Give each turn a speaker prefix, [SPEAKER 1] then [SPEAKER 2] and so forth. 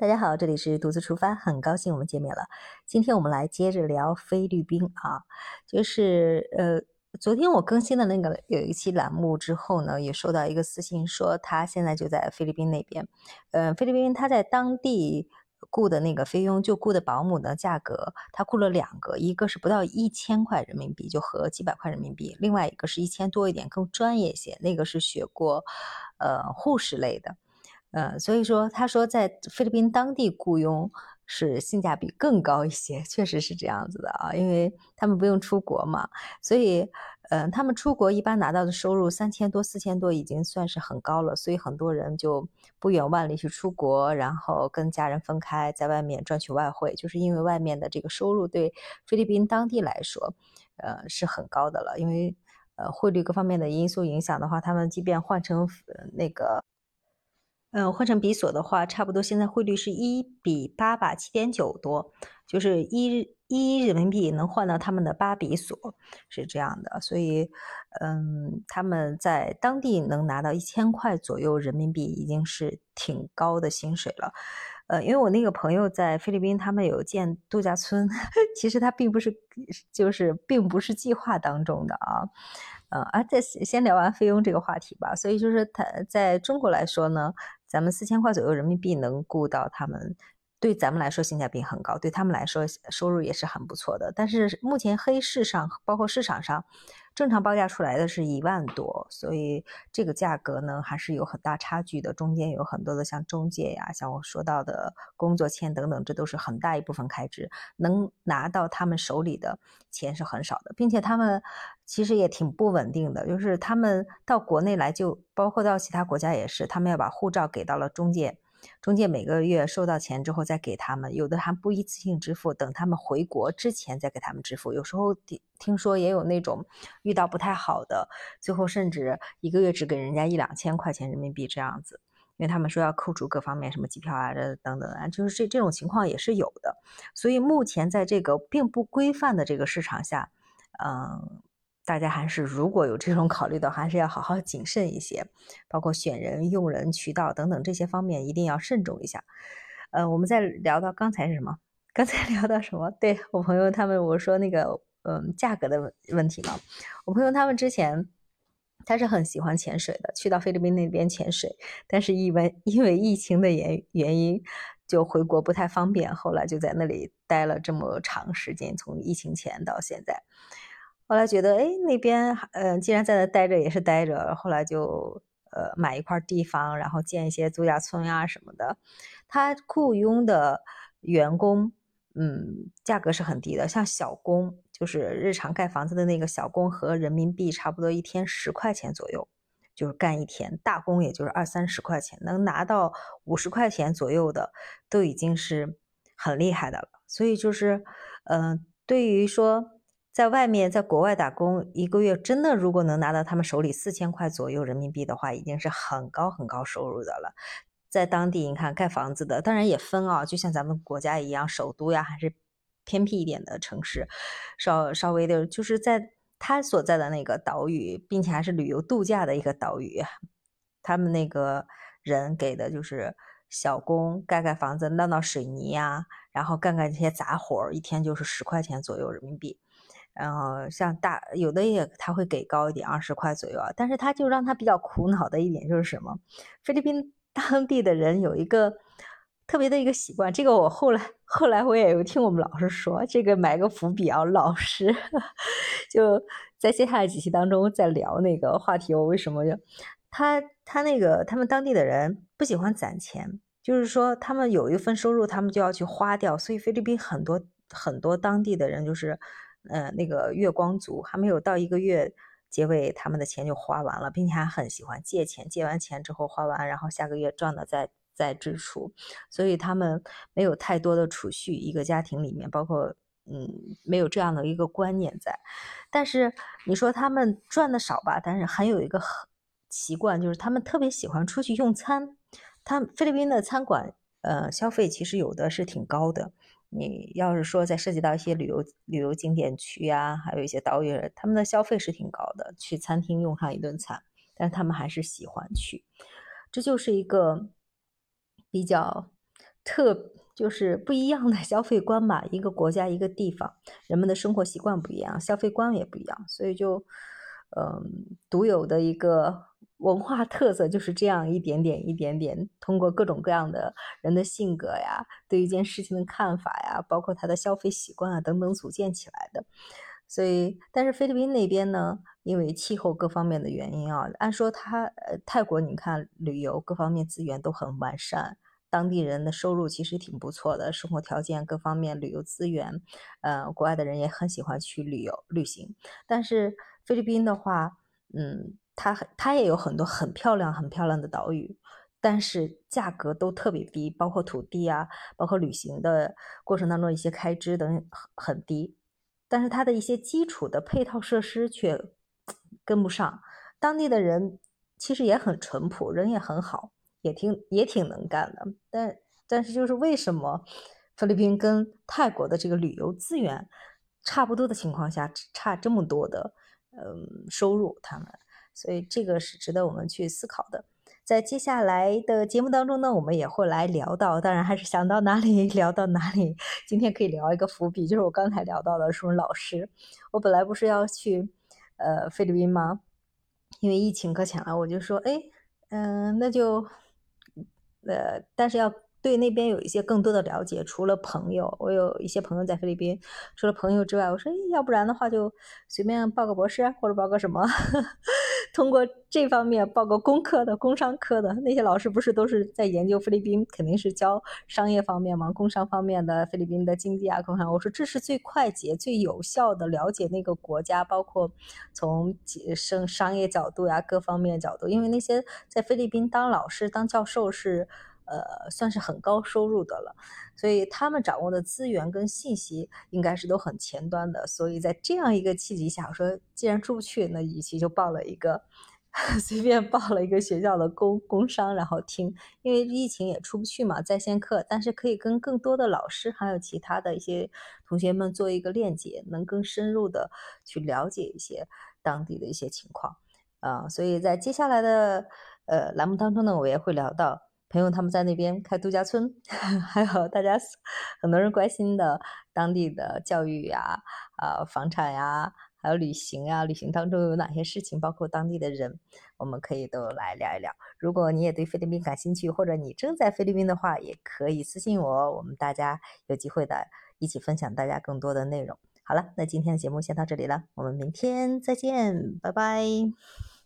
[SPEAKER 1] 大家好，这里是独自出发，很高兴我们见面了。今天我们来接着聊菲律宾啊，就是呃，昨天我更新的那个有一期栏目之后呢，也收到一个私信说他现在就在菲律宾那边。呃，菲律宾他在当地雇的那个菲佣，就雇的保姆的价格，他雇了两个，一个是不到一千块人民币，就合几百块人民币，另外一个是一千多一点，更专业一些，那个是学过呃护士类的。呃，所以说，他说在菲律宾当地雇佣是性价比更高一些，确实是这样子的啊，因为他们不用出国嘛，所以，呃，他们出国一般拿到的收入三千多、四千多已经算是很高了，所以很多人就不远万里去出国，然后跟家人分开，在外面赚取外汇，就是因为外面的这个收入对菲律宾当地来说，呃，是很高的了，因为呃汇率各方面的因素影响的话，他们即便换成那个。嗯，换成比索的话，差不多现在汇率是一比八吧，七点九多，就是一一人民币能换到他们的八比索，是这样的。所以，嗯，他们在当地能拿到一千块左右人民币，已经是挺高的薪水了。呃，因为我那个朋友在菲律宾，他们有建度假村，其实他并不是，就是并不是计划当中的啊。呃，啊，再先聊完菲佣这个话题吧。所以就是他在中国来说呢，咱们四千块左右人民币能雇到他们。对咱们来说性价比很高，对他们来说收入也是很不错的。但是目前黑市上，包括市场上，正常报价出来的是一万多，所以这个价格呢还是有很大差距的。中间有很多的像中介呀，像我说到的工作签等等，这都是很大一部分开支，能拿到他们手里的钱是很少的，并且他们其实也挺不稳定的，就是他们到国内来，就包括到其他国家也是，他们要把护照给到了中介。中介每个月收到钱之后再给他们，有的还不一次性支付，等他们回国之前再给他们支付。有时候听听说也有那种遇到不太好的，最后甚至一个月只给人家一两千块钱人民币这样子，因为他们说要扣除各方面什么机票啊这等等啊，就是这这种情况也是有的。所以目前在这个并不规范的这个市场下，嗯。大家还是如果有这种考虑的，还是要好好谨慎一些，包括选人、用人、渠道等等这些方面一定要慎重一下。呃，我们再聊到刚才是什么？刚才 聊到什么？对我朋友他们，我说那个嗯价格的问问题嘛。我朋友他们之前他是很喜欢潜水的，去到菲律宾那边潜水，但是因为因为疫情的原原因，就回国不太方便，后来就在那里待了这么长时间，从疫情前到现在。后来觉得，哎，那边，呃，既然在那待着也是待着，后来就，呃，买一块地方，然后建一些度假村啊什么的。他雇佣的员工，嗯，价格是很低的，像小工，就是日常盖房子的那个小工，和人民币差不多一天十块钱左右，就是干一天。大工也就是二三十块钱，能拿到五十块钱左右的，都已经是很厉害的了。所以就是，嗯，对于说。在外面，在国外打工，一个月真的如果能拿到他们手里四千块左右人民币的话，已经是很高很高收入的了。在当地，你看盖房子的，当然也分啊，就像咱们国家一样，首都呀，还是偏僻一点的城市，稍稍微的，就是在他所在的那个岛屿，并且还是旅游度假的一个岛屿，他们那个人给的就是小工盖盖房子、闹闹水泥呀，然后干干这些杂活一天就是十块钱左右人民币。然后像大有的也他会给高一点，二十块左右。但是他就让他比较苦恼的一点就是什么？菲律宾 当地的人有一个特别的一个习惯，这个我后来后来我也有听我们老师说，这个埋个伏笔啊，老师 就在接下来几期当中再聊那个话题。我为什么就他他那个他们当地的人不喜欢攒钱，就是说他们有一份收入，他们就要去花掉，所以菲律宾很多很多当地的人就是。呃，那个月光族还没有到一个月结尾，他们的钱就花完了，并且还很喜欢借钱，借完钱之后花完，然后下个月赚的再再支出，所以他们没有太多的储蓄。一个家庭里面，包括嗯，没有这样的一个观念在。但是你说他们赚的少吧，但是还有一个习惯，就是他们特别喜欢出去用餐。他菲律宾的餐馆，呃，消费其实有的是挺高的。你要是说在涉及到一些旅游旅游景点区啊，还有一些岛屿，他们的消费是挺高的，去餐厅用上一顿餐，但他们还是喜欢去，这就是一个比较特就是不一样的消费观吧，一个国家一个地方，人们的生活习惯不一样，消费观也不一样，所以就嗯，独有的一个文化特色就是这样一点点一点点，通过各种各样的人的性格呀，对一件事情的看法呀，包括他的消费习惯啊等等组建起来的。所以，但是菲律宾那边呢，因为气候各方面的原因啊，按说它呃泰国你看旅游各方面资源都很完善，当地人的收入其实挺不错的，生活条件各方面旅游资源，呃，国外的人也很喜欢去旅游旅行。但是菲律宾的话，嗯，它它也有很多很漂亮很漂亮的岛屿，但是价格都特别低，包括土地啊，包括旅行的过程当中一些开支等很很低。但是它的一些基础的配套设施却 跟不上，当地的人其实也很淳朴，人也很好，也挺也挺能干的。但但是就是为什么菲律宾跟泰国的这个旅游资源差不多的情况下，差这么多的嗯收入，他们，所以这个是值得我们去思考的。在接下来的节目当中呢，我们也会来聊到，当然还是想到哪里 聊到哪里。今天可以聊一个伏笔，就是我刚才聊到的什么老师。我本来不是要去呃菲律宾吗？因为疫情搁浅了，我就说，哎，嗯，那就呃，但是要。对那边有一些更多的了解，除了朋友，我有一些朋友在菲律宾，除了朋友之外，我说，要不然的话就随便报个博士或者报个什么，通过这方面报个工科的、工商科的那些老师，不是都是在研究菲律宾，肯定是教商业方面嘛，工商方面的菲律宾的经济啊，工商。我说这是最快捷、最有效的了解那个国家，包括从生商业角度呀各方面角度，因为那些在菲律宾当老师、当教授是。呃，算是很高收入的了，所以他们掌握的资源跟信息应该是都很前端的。所以在这样一个契机下，我说既然出不去，那与其就报了一个 随便报了一个学校的工工商，然后听，因为疫情也出不去嘛，在线课，但是可以跟更多的老师还有其他的一些同学们做一个链接，能更深入的去了解一些当地的一些情况啊。所以在接下来的呃栏目当中呢，我也会聊到。朋友他们在那边开度假村，还有大家很多人关心的当地的教育呀、啊房产呀，还有旅行呀，旅行当中有哪些事情，包括当地的人，我们可以都来聊一聊。如果你也对菲律宾感兴趣，或者你正在菲律宾的话，也可以私信我，我们大家有机会的一起分享大家更多的内容。好了，那今天的节目先到这里了，我们明天再见，拜拜。